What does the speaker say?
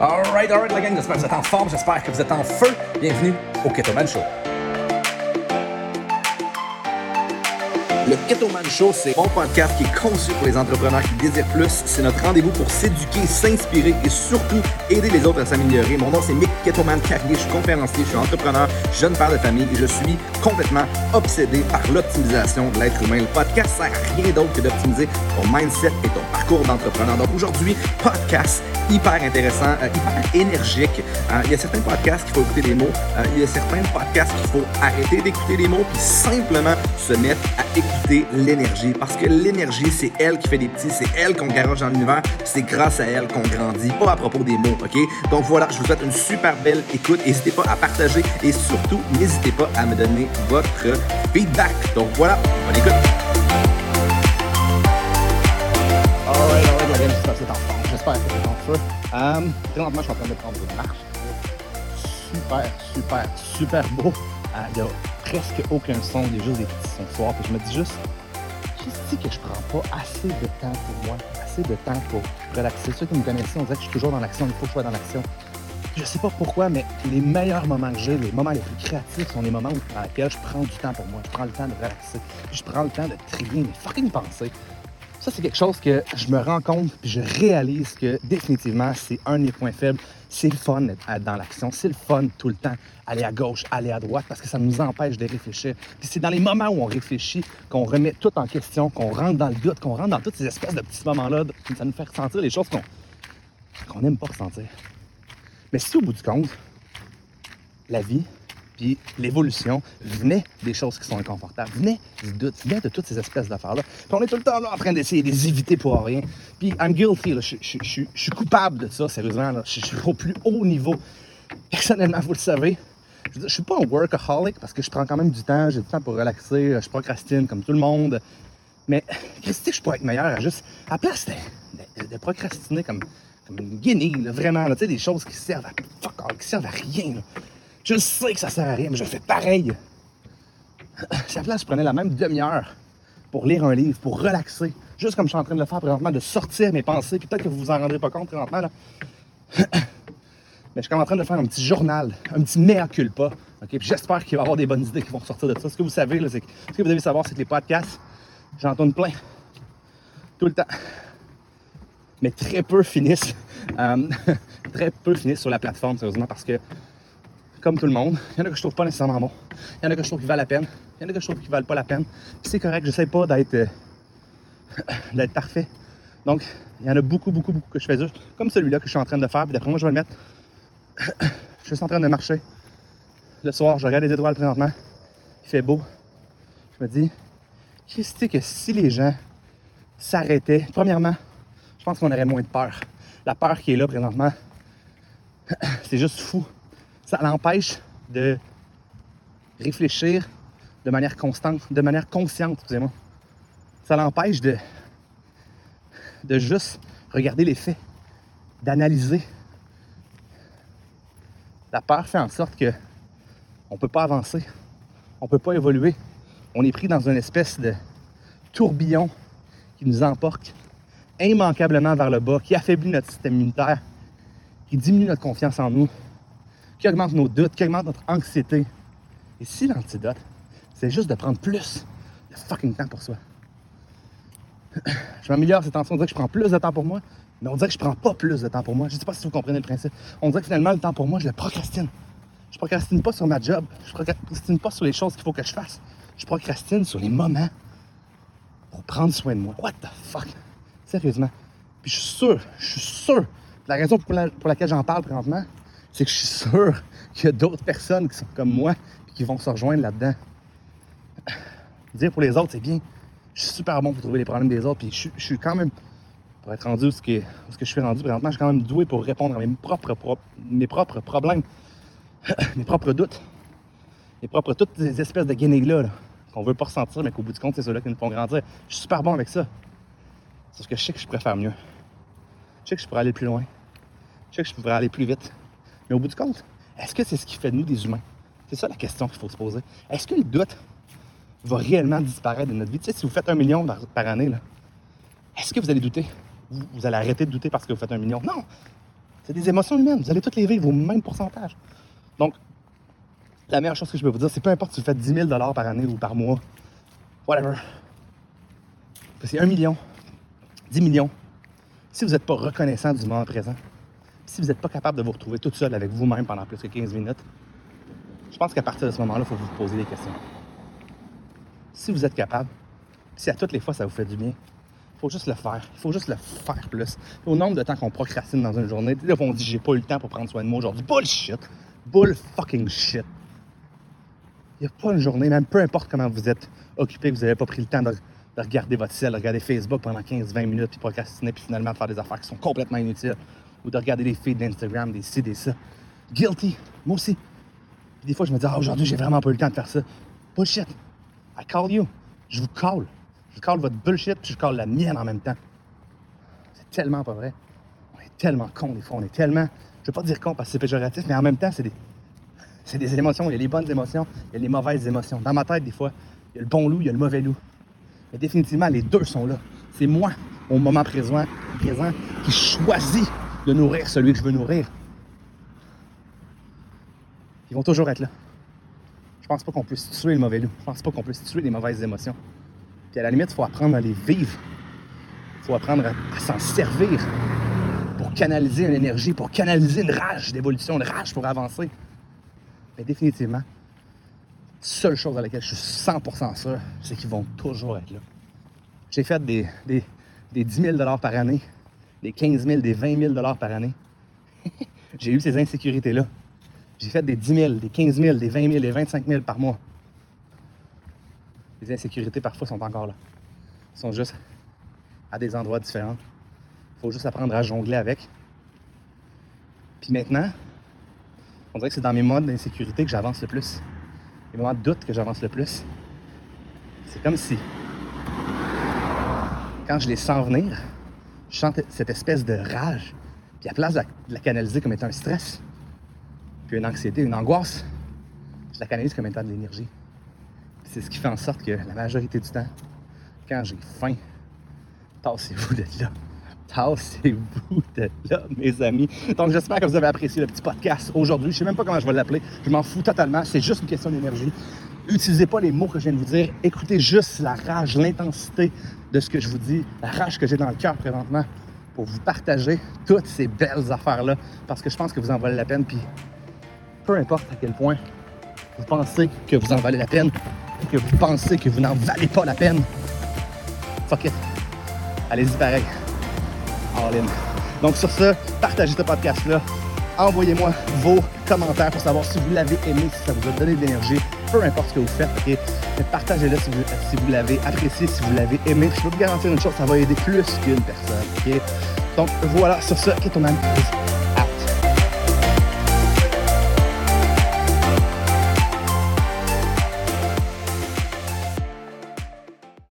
Alright, alright, la gang, j'espère que vous êtes en forme, j'espère que vous êtes en feu. Bienvenue au Ketoman Show. Le Ketoman Show, c'est mon podcast qui est conçu pour les entrepreneurs qui désirent plus. C'est notre rendez-vous pour s'éduquer, s'inspirer et surtout aider les autres à s'améliorer. Mon nom, c'est Mick Ketoman Carrier. Je suis conférencier, je suis entrepreneur, jeune père de famille et je suis complètement obsédé par l'optimisation de l'être humain. Le podcast sert à rien d'autre que d'optimiser ton mindset et ton parcours d'entrepreneur. Donc aujourd'hui, podcast hyper intéressant, euh, hyper énergique. Euh, il y a certains podcasts qu'il faut écouter les mots. Euh, il y a certains podcasts qu'il faut arrêter d'écouter les mots puis simplement se mettre à écouter l'énergie. Parce que l'énergie, c'est elle qui fait des petits, c'est elle qu'on garoche dans l'univers, c'est grâce à elle qu'on grandit, pas à propos des mots, OK? Donc voilà, je vous souhaite une super belle écoute. N'hésitez pas à partager et surtout, n'hésitez pas à me donner votre feedback. Donc voilà, bonne écoute. Game, j'espère que c'est en. J'espère que c'est en feu. Um, présentement, je suis en train de prendre une marche. Super, super, super beau. Euh, presque aucun son, il y a juste des petits sons forts. Puis je me dis juste, qu'est-ce que je prends pas assez de temps pour moi, assez de temps pour relaxer. Ceux qui me connaissent, on dirait que je suis toujours dans l'action, il faut que je sois dans l'action. Je sais pas pourquoi, mais les meilleurs moments que j'ai, les moments les plus créatifs sont les moments dans lesquels je prends du temps pour moi. Je prends le temps de relaxer. Je prends le temps de trier mes fucking pensées. Ça, c'est quelque chose que je me rends compte puis je réalise que définitivement, c'est un de mes points faibles. C'est le fun d'être dans l'action. C'est le fun tout le temps. Aller à gauche, aller à droite, parce que ça nous empêche de réfléchir. Puis c'est dans les moments où on réfléchit qu'on remet tout en question, qu'on rentre dans le doute, qu'on rentre dans toutes ces espèces de petits moments-là. Ça nous fait ressentir les choses qu'on qu'on n'aime pas ressentir. Mais si au bout du compte, la vie, puis l'évolution venait des choses qui sont inconfortables, venait du doute, venait de toutes ces espèces d'affaires-là. Puis on est tout le temps là en train d'essayer de les éviter pour rien. Puis I'm guilty, là. Je, suis coupable de ça, sérieusement. Là. Je, suis au plus haut niveau. Personnellement, vous le savez, je, je suis pas un workaholic parce que je prends quand même du temps, j'ai du temps pour relaxer, je procrastine comme tout le monde. Mais que je pourrais être meilleur à juste, à la place de, procrastiner comme, une guinée, vraiment, là, tu sais, des choses qui servent à fuck qui servent à rien. Je sais que ça sert à rien, mais je fais pareil. Si à la place, je prenais la même demi-heure pour lire un livre, pour relaxer, juste comme je suis en train de le faire présentement, de sortir mes pensées, puis peut-être que vous vous en rendrez pas compte présentement. Mais je suis comme en train de faire un petit journal, un petit mea culpa. OK? Puis j'espère qu'il va y avoir des bonnes idées qui vont sortir de ça. Ce que vous savez, c'est que, ce que vous devez savoir, c'est que les podcasts, j'en plein. Tout le temps. Mais très peu finissent. euh, très peu finissent sur la plateforme, sérieusement, parce que, comme tout le monde, il y en a que je trouve pas nécessairement bon. Il y en a que je trouve qui valent la peine. Il y en a que je trouve qui valent pas la peine. C'est correct, j'essaie pas d'être euh, d'être parfait. Donc, il y en a beaucoup, beaucoup, beaucoup que je fais juste, comme celui-là que je suis en train de faire. Puis d'après moi, je vais le mettre. je suis en train de marcher. Le soir, je regarde les étoiles présentement. Il fait beau. Je me dis, c'est que si les gens s'arrêtaient, premièrement, je pense qu'on aurait moins de peur. La peur qui est là présentement, c'est juste fou. Ça l'empêche de réfléchir de manière constante, de manière consciente, excusez-moi. Ça l'empêche de, de juste regarder les faits, d'analyser. La peur fait en sorte que on ne peut pas avancer, on ne peut pas évoluer. On est pris dans une espèce de tourbillon qui nous emporte immanquablement vers le bas, qui affaiblit notre système immunitaire, qui diminue notre confiance en nous, qui augmente nos doutes, qui augmente notre anxiété. Et si l'antidote, c'est juste de prendre plus de fucking temps pour soi? Je m'améliore cette tension, on dirait que je prends plus de temps pour moi, mais on dirait que je prends pas plus de temps pour moi. Je sais pas si vous comprenez le principe. On dirait que finalement, le temps pour moi, je le procrastine. Je procrastine pas sur ma job, je procrastine pas sur les choses qu'il faut que je fasse. Je procrastine sur les moments pour prendre soin de moi. What the fuck? Sérieusement. Puis je suis sûr, je suis sûr, la raison pour, pour laquelle j'en parle présentement, c'est que je suis sûr qu'il y a d'autres personnes qui sont comme moi et qui vont se rejoindre là-dedans. Dire pour les autres, c'est bien. Je suis super bon pour trouver les problèmes des autres. Puis je, suis- je suis quand même, pour être rendu où ce, que, ce que je suis rendu présentement, je suis quand même doué pour répondre à mes propres, pro- mes propres problèmes, mes propres doutes, mes propres, toutes ces espèces de guenilles-là là, qu'on veut pas ressentir, mais qu'au bout du compte, c'est ceux-là qui nous font grandir. Je suis super bon avec ça. Sauf que je sais que je pourrais faire mieux. Je sais que je pourrais aller plus loin. Je sais que je pourrais aller plus vite. Mais au bout du compte, est-ce que c'est ce qui fait de nous des humains? C'est ça la question qu'il faut se poser. Est-ce que le doute va réellement disparaître de notre vie? Tu sais, si vous faites un million par, année, est-ce que vous allez douter? Vous, allez arrêter de douter parce que vous faites un million? Non! C'est des émotions humaines. Vous allez toutes les vivre au même pourcentage. Donc, la meilleure chose que je peux vous dire, c'est peu importe si vous faites 10 000 par année ou par mois, whatever. C'est 1 million, 10 millions. Si vous n'êtes pas reconnaissant du moment présent, si vous n'êtes pas capable de vous retrouver tout seul avec vous-même pendant plus que 15 minutes, je pense qu'à partir de ce moment-là, il faut vous poser des questions. Si vous êtes capable, si à toutes les fois ça vous fait du bien, il faut juste le faire. Il faut juste le faire plus. Au nombre de temps qu'on procrastine dans une journée, fois on dit j'ai pas eu le temps pour prendre soin de moi aujourd'hui. Bullshit! Bull fucking shit! Il n'y a pas une journée, même peu importe comment vous êtes occupé, vous n'avez pas pris le temps de, regarder votre ciel, de regarder Facebook pendant 15-20 minutes, puis procrastiner, puis finalement de faire des affaires qui sont complètement inutiles. De regarder les feeds d'Instagram, des ci, des ça. Guilty! Moi aussi. Puis des fois, je me dis, ah, aujourd'hui, j'ai vraiment pas eu le temps de faire ça. Bullshit! I call you. Je vous call. Je call votre bullshit, puis je call la mienne en même temps. C'est tellement pas vrai. On est tellement cons des fois. On est tellement. Je veux pas dire con parce que c'est péjoratif, mais en même temps, c'est des. C'est des émotions. Il y a les bonnes émotions, il y a les mauvaises émotions. Dans ma tête, des fois, il y a le bon loup, il y a le mauvais loup. Mais définitivement, les deux sont là. C'est moi, au moment présent, présent, qui choisis de nourrir celui que je veux nourrir. Ils vont toujours être là. Je pense pas qu'on puisse tuer le mauvais loup. Je pense pas qu'on puisse tuer les mauvaises émotions. Puis à la limite, il faut apprendre à les vivre. Il faut apprendre à, s'en servir pour canaliser une énergie, pour canaliser une rage d'évolution, une rage pour avancer. Mais définitivement, seule chose à laquelle je suis 100% sûr, c'est qu'ils vont toujours être là. J'ai fait des, des, des 10 000 par année, des 15 000, des 20 000 par année. J'ai eu ces insécurités-là. J'ai fait des 10 000, des 15 000, des 20 000, des 25 000 par mois. Les insécurités, parfois, sont encore là. Ils sont juste à des endroits différents. Il faut juste apprendre à jongler avec. Puis maintenant, on dirait que c'est dans mes modes d'insécurité que j'avance le plus. Les moments de doute que j'avance le plus. C'est comme si, quand je les sens venir, je sens cette espèce de rage. Puis à place de la canaliser comme étant un stress, puis une anxiété, une angoisse, je la canalise comme étant de l'énergie. C'est ce qui fait en sorte que la majorité du temps, quand j'ai faim, tassez-vous de là. Tassez-vous de là, mes amis. Donc, j'espère que vous avez apprécié le petit podcast aujourd'hui. Je ne sais même pas comment je vais l'appeler. Je m'en fous totalement. C'est juste une question d'énergie. Utilisez pas les mots que je viens de vous dire. Écoutez juste la rage, l'intensité de ce que je vous dis, la rage que j'ai dans le cœur présentement pour vous partager toutes ces belles affaires-là parce que je pense que vous en valez la peine. Puis peu importe à quel point vous pensez que vous en valez la peine, que vous pensez que vous n'en valez pas la peine, fuck it. Allez-y pareil. All in. Donc sur ce, partagez ce podcast-là. Envoyez-moi vos commentaires pour savoir si vous l'avez aimé, si ça vous a donné de l'énergie, peu importe ce que vous faites. Partagez-le si vous, l'avez apprécié, si vous l'avez aimé. Je peux vous garantir une chose, ça va aider plus qu'une personne. Donc voilà, sur ce, Ketoman.